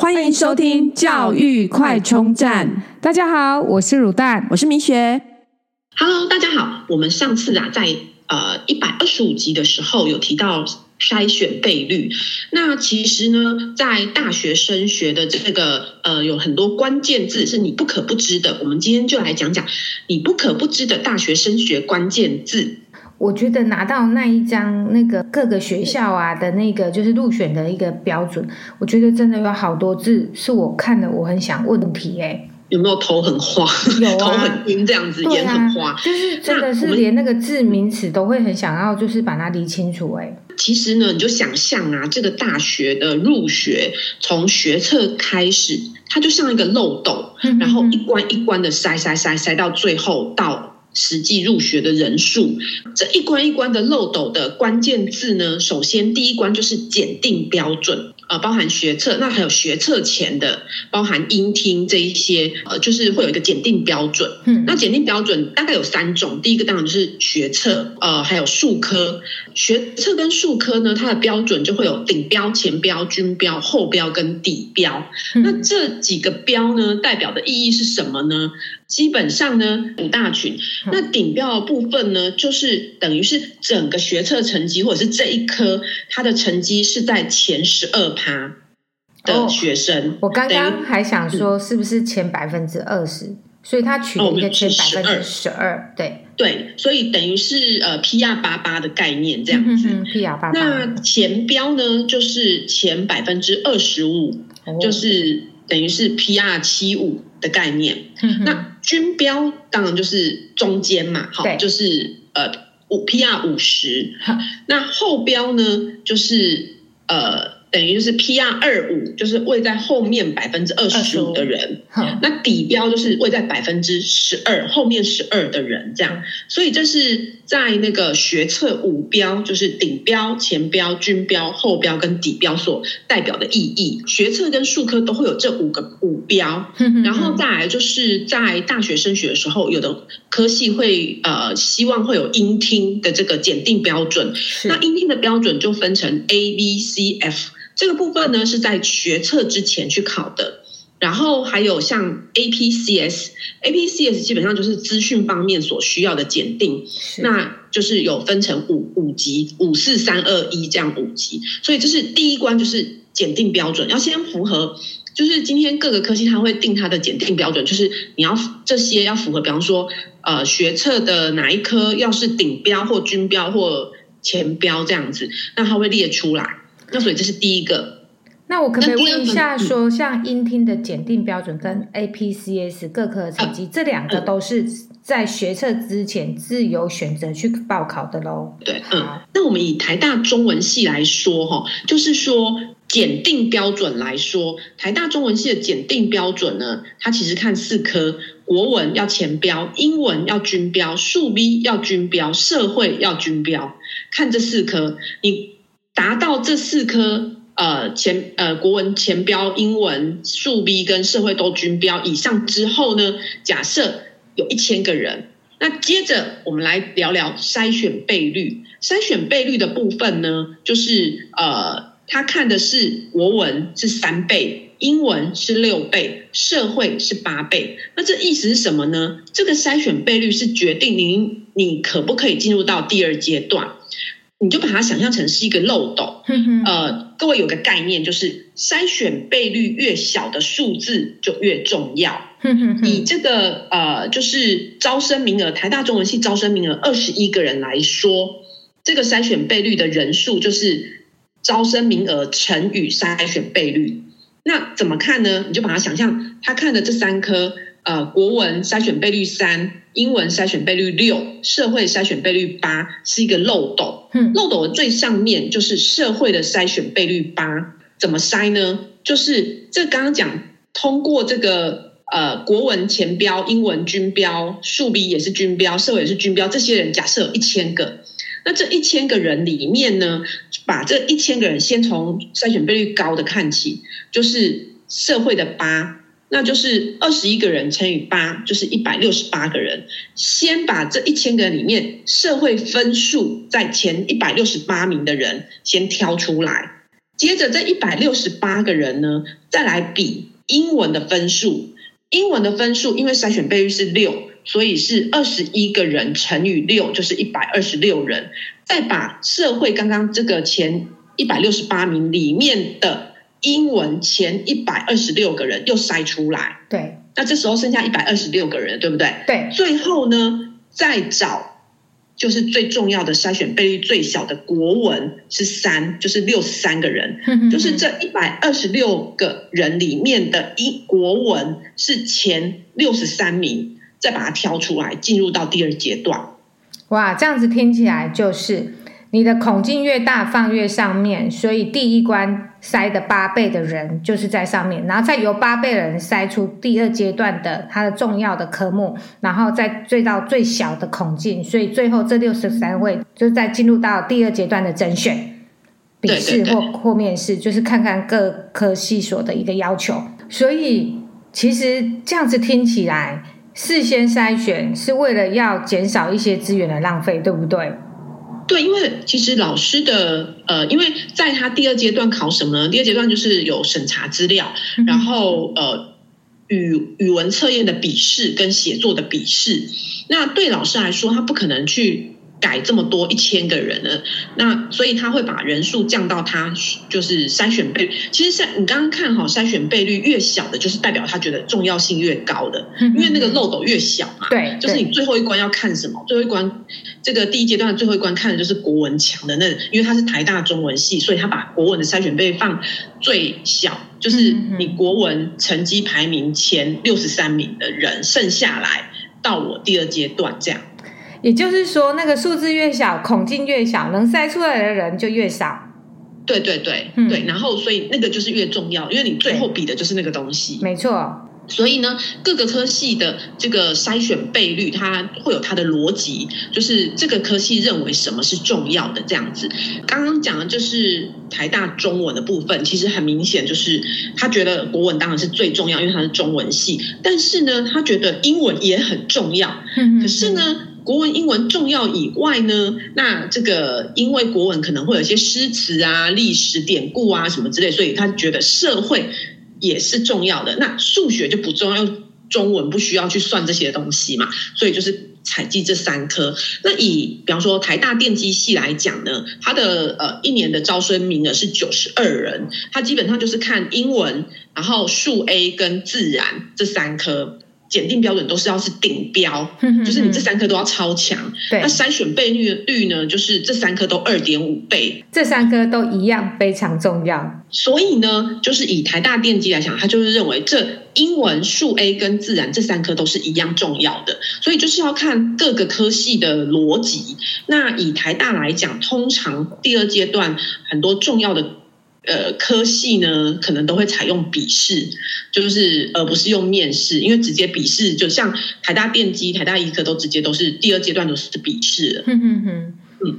欢迎收听教育快充站。大家好，我是乳蛋，我是明雪。Hello，大家好。我们上次啊，在呃一百二十五集的时候有提到筛选倍率。那其实呢，在大学升学的这个呃，有很多关键字是你不可不知的。我们今天就来讲讲你不可不知的大学升学关键字。我觉得拿到那一张那个各个学校啊的那个就是入选的一个标准，我觉得真的有好多字是我看了我很想问的题哎，有没有头很花？有啊，头很晕这样子，眼、啊、很花，就是真的是连那个字名词都会很想要就是把它理清楚哎。其实呢，你就想象啊，这个大学的入学从学测开始，它就像一个漏斗，然后一关一关的筛筛筛筛到最后到。实际入学的人数，这一关一关的漏斗的关键字呢，首先第一关就是检定标准。呃，包含学测，那还有学测前的，包含音听这一些，呃，就是会有一个检定标准。嗯，那检定标准大概有三种，第一个当然就是学测，呃，还有数科。学测跟数科呢，它的标准就会有顶标、前标、均标、后标跟底标。嗯，那这几个标呢，代表的意义是什么呢？基本上呢，五大群。那顶标的部分呢，就是等于是整个学测成绩，或者是这一科它的成绩是在前十二。他的学生，哦、我刚刚还想说是不是前百分之二十，所以他取了一个前百分之十二，对对，所以等于是呃 PR 八八的概念这样子，PR 八八。那前标呢，就是前百分之二十五，就是等于是 PR 七五的概念。嗯、那均标当然就是中间嘛，好，就是呃五 PR 五十。那后标呢，就是呃。等于就是 PR 二五，就是位在后面百分之二十五的人，那底标就是位在百分之十二，后面十二的人这样，所以这是在那个学测五标，就是顶标、前标、均标、后标跟底标所代表的意义。学测跟数科都会有这五个五标，然后再来就是在大学升学的时候，有的科系会呃希望会有音听的这个检定标准，那音听的标准就分成 A、B、C、F。这个部分呢是在学测之前去考的，然后还有像 APCS，APCS 基本上就是资讯方面所需要的检定，那就是有分成五五级，五四三二一这样五级，所以这是第一关就是检定标准，要先符合，就是今天各个科系它会定它的检定标准，就是你要这些要符合，比方说呃学测的哪一科要是顶标或均标或前标这样子，那它会列出来。那所以这是第一个。那我可不可以问一下，说像英听的检定标准跟 APCS 各科的成绩，这两个都是在学测之前自由选择去报考的喽？对，嗯。那我们以台大中文系来说，哈，就是说检定标准来说，台大中文系的检定标准呢，它其实看四科：国文要前标，英文要均标，数 B 要均标，社会要均标。看这四科，你。达到这四科，呃前呃国文前标、英文、数 B 跟社会都均标以上之后呢，假设有一千个人，那接着我们来聊聊筛选倍率。筛选倍率的部分呢，就是呃他看的是国文是三倍，英文是六倍，社会是八倍。那这意思是什么呢？这个筛选倍率是决定您你可不可以进入到第二阶段。你就把它想象成是一个漏斗，呃，各位有个概念，就是筛选倍率越小的数字就越重要。以这个呃，就是招生名额，台大中文系招生名额二十一个人来说，这个筛选倍率的人数就是招生名额乘以筛选倍率。那怎么看呢？你就把它想象，他看的这三科。呃，国文筛选倍率三，英文筛选倍率六，社会筛选倍率八，是一个漏斗。嗯，漏斗的最上面就是社会的筛选倍率八，怎么筛呢？就是这刚刚讲通过这个呃国文前标，英文均标，数 B 也是均标，社会也是均标，这些人假设有一千个，那这一千个人里面呢，把这一千个人先从筛选倍率高的看起，就是社会的八。那就是二十一个人乘以八，就是一百六十八个人。先把这一千个人里面社会分数在前一百六十八名的人先挑出来，接着这一百六十八个人呢，再来比英文的分数。英文的分数因为筛选倍率是六，所以是二十一个人乘以六，就是一百二十六人。再把社会刚刚这个前一百六十八名里面的英文前一百二十六个人又筛出来。对，那这时候剩下一百二十六个人，对不对？对。最后呢，再找。就是最重要的筛选倍率最小的国文是三，就是六十三个人，就是这一百二十六个人里面的一国文是前六十三名，再把它挑出来，进入到第二阶段。哇，这样子听起来就是。你的孔径越大，放越上面，所以第一关筛的八倍的人就是在上面，然后再由八倍的人筛出第二阶段的它的重要的科目，然后再追到最小的孔径，所以最后这六十三位就再进入到第二阶段的甄选笔试或或面试，就是看看各科系所的一个要求。所以其实这样子听起来，事先筛选是为了要减少一些资源的浪费，对不对？对，因为其实老师的呃，因为在他第二阶段考什么呢？第二阶段就是有审查资料，然后呃语语文测验的笔试跟写作的笔试。那对老师来说，他不可能去。改这么多一千个人呢，那所以他会把人数降到他就是筛选倍率。其实筛你刚刚看好筛选倍率越小的，就是代表他觉得重要性越高的，因为那个漏斗越小嘛。对，就是你最后一关要看什么？最后一关这个第一阶段的最后一关看的就是国文强的那，因为他是台大中文系，所以他把国文的筛选倍放最小，就是你国文成绩排名前六十三名的人，剩下来到我第二阶段这样。也就是说，那个数字越小，孔径越小，能筛出来的人就越少。对对对，嗯、对。然后，所以那个就是越重要，因为你最后比的就是那个东西。没错。所以呢，各个科系的这个筛选倍率，它会有它的逻辑，就是这个科系认为什么是重要的这样子。刚刚讲的就是台大中文的部分，其实很明显就是他觉得国文当然是最重要，因为它是中文系。但是呢，他觉得英文也很重要。可是呢，国文、英文重要以外呢，那这个因为国文可能会有一些诗词啊、历史典故啊什么之类，所以他觉得社会也是重要的。那数学就不重要，中文不需要去算这些东西嘛，所以就是采计这三科。那以比方说台大电机系来讲呢，它的呃一年的招生名额是九十二人，它基本上就是看英文，然后数 A 跟自然这三科。检定标准都是要是顶标，就是你这三科都要超强。对，那筛选倍率率呢，就是这三科都二点五倍，这三科都一样非常重要。所以呢，就是以台大电机来讲，他就是认为这英文、数 A 跟自然这三科都是一样重要的。所以就是要看各个科系的逻辑。那以台大来讲，通常第二阶段很多重要的。呃，科系呢，可能都会采用笔试，就是而不是用面试，因为直接笔试，就像台大电机、台大医科都直接都是第二阶段都是笔试了。嗯嗯嗯，嗯。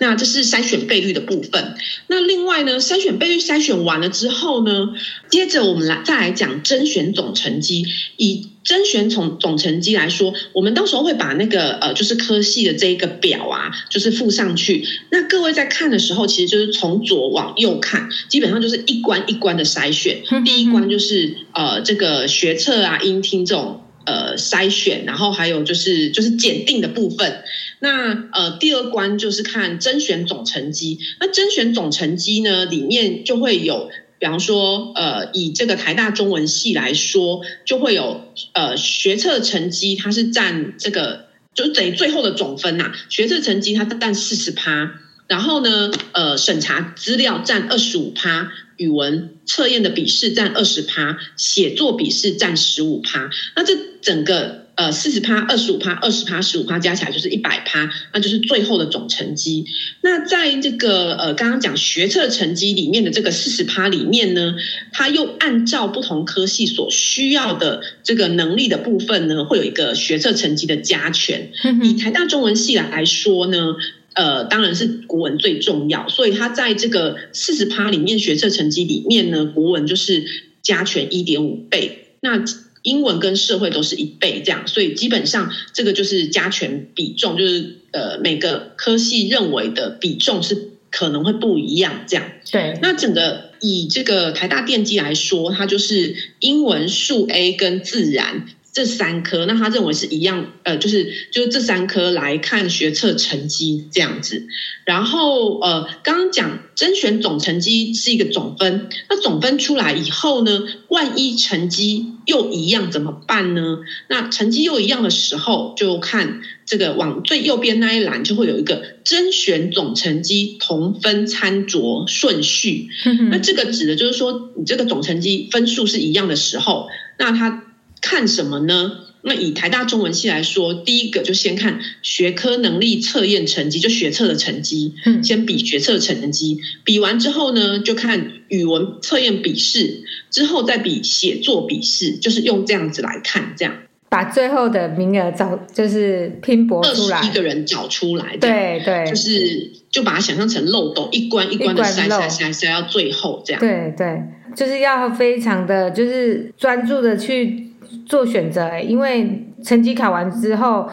那这是筛选倍率的部分。那另外呢，筛选倍率筛选完了之后呢，接着我们来再来讲甄选总成绩。以甄选总总成绩来说，我们到时候会把那个呃，就是科系的这一个表啊，就是附上去。那各位在看的时候，其实就是从左往右看，基本上就是一关一关的筛选。第一关就是呃，这个学测啊、音听这种。呃，筛选，然后还有就是就是检定的部分。那呃，第二关就是看甄选总成绩。那甄选总成绩呢，里面就会有，比方说，呃，以这个台大中文系来说，就会有呃学测成绩，它是占这个，就等于最后的总分呐、啊。学测成绩它占四十趴，然后呢，呃，审查资料占二十五趴。语文测验的笔试占二十趴，写作笔试占十五趴。那这整个呃四十趴、二十五趴、二十趴、十五趴加起来就是一百趴，那就是最后的总成绩。那在这个呃刚刚讲学测成绩里面的这个四十趴里面呢，它又按照不同科系所需要的这个能力的部分呢，会有一个学测成绩的加权。以台大中文系来说呢。呃，当然是国文最重要，所以他在这个四十趴里面学测成绩里面呢，国文就是加权一点五倍，那英文跟社会都是一倍这样，所以基本上这个就是加权比重，就是呃每个科系认为的比重是可能会不一样。这样，对。那整个以这个台大电机来说，它就是英文、数 A 跟自然。这三科，那他认为是一样，呃，就是就是这三科来看学测成绩这样子。然后，呃，刚刚讲甄选总成绩是一个总分，那总分出来以后呢，万一成绩又一样怎么办呢？那成绩又一样的时候，就看这个往最右边那一栏就会有一个甄选总成绩同分参酌顺序。那这个指的就是说，你这个总成绩分数是一样的时候，那他。看什么呢？那以台大中文系来说，第一个就先看学科能力测验成绩，就学测的成绩，嗯，先比学测成绩，比完之后呢，就看语文测验笔试，之后再比写作笔试，就是用这样子来看，这样。把最后的名额找，就是拼搏出来，一个人找出来，对对，就是就把它想象成漏斗，一关一关的筛筛筛筛到最后这样，对对，就是要非常的就是专注的去。做选择，因为成绩考完之后，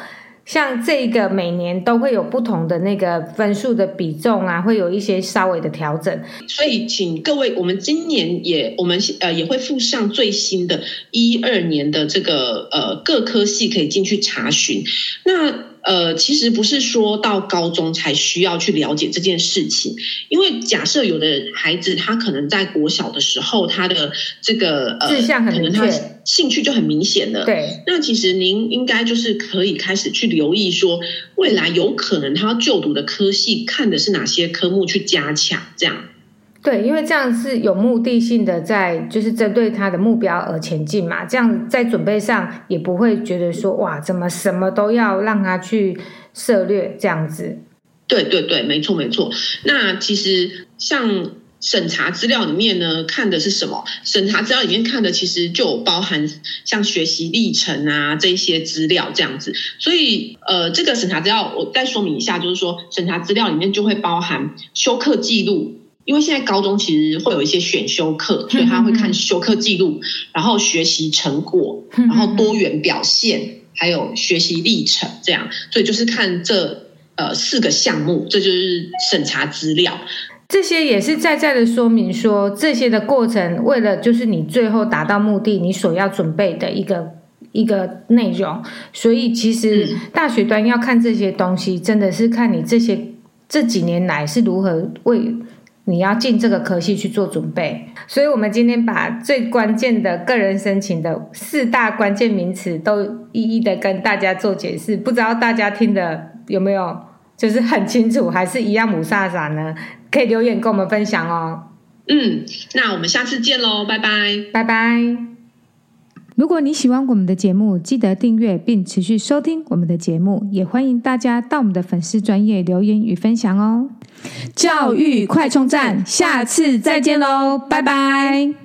像这个每年都会有不同的那个分数的比重啊，会有一些稍微的调整。所以，请各位，我们今年也我们呃也会附上最新的一二年的这个呃各科系可以进去查询。那。呃，其实不是说到高中才需要去了解这件事情，因为假设有的孩子他可能在国小的时候，他的这个呃，志向很明确，可能他兴趣就很明显了。对，那其实您应该就是可以开始去留意说，未来有可能他要就读的科系看的是哪些科目去加强，这样。对，因为这样是有目的性的，在就是针对他的目标而前进嘛。这样在准备上也不会觉得说哇，怎么什么都要让他去涉猎这样子。对对对，没错没错。那其实像审查资料里面呢，看的是什么？审查资料里面看的其实就包含像学习历程啊这些资料这样子。所以呃，这个审查资料我再说明一下，就是说审查资料里面就会包含修课记录。因为现在高中其实会有一些选修课，所以他会看修课记录，然后学习成果，然后多元表现，还有学习历程，这样，所以就是看这呃四个项目，这就是审查资料。这些也是在在的说明说，这些的过程为了就是你最后达到目的，你所要准备的一个一个内容。所以其实大学端要看这些东西，真的是看你这些这几年来是如何为。你要进这个科系去做准备，所以我们今天把最关键的个人申请的四大关键名词都一一的跟大家做解释，不知道大家听的有没有就是很清楚，还是一样雾煞煞呢？可以留言跟我们分享哦。嗯，那我们下次见喽，拜拜，拜拜。如果你喜欢我们的节目，记得订阅并持续收听我们的节目，也欢迎大家到我们的粉丝专业留言与分享哦。教育快充站，下次再见喽，拜拜。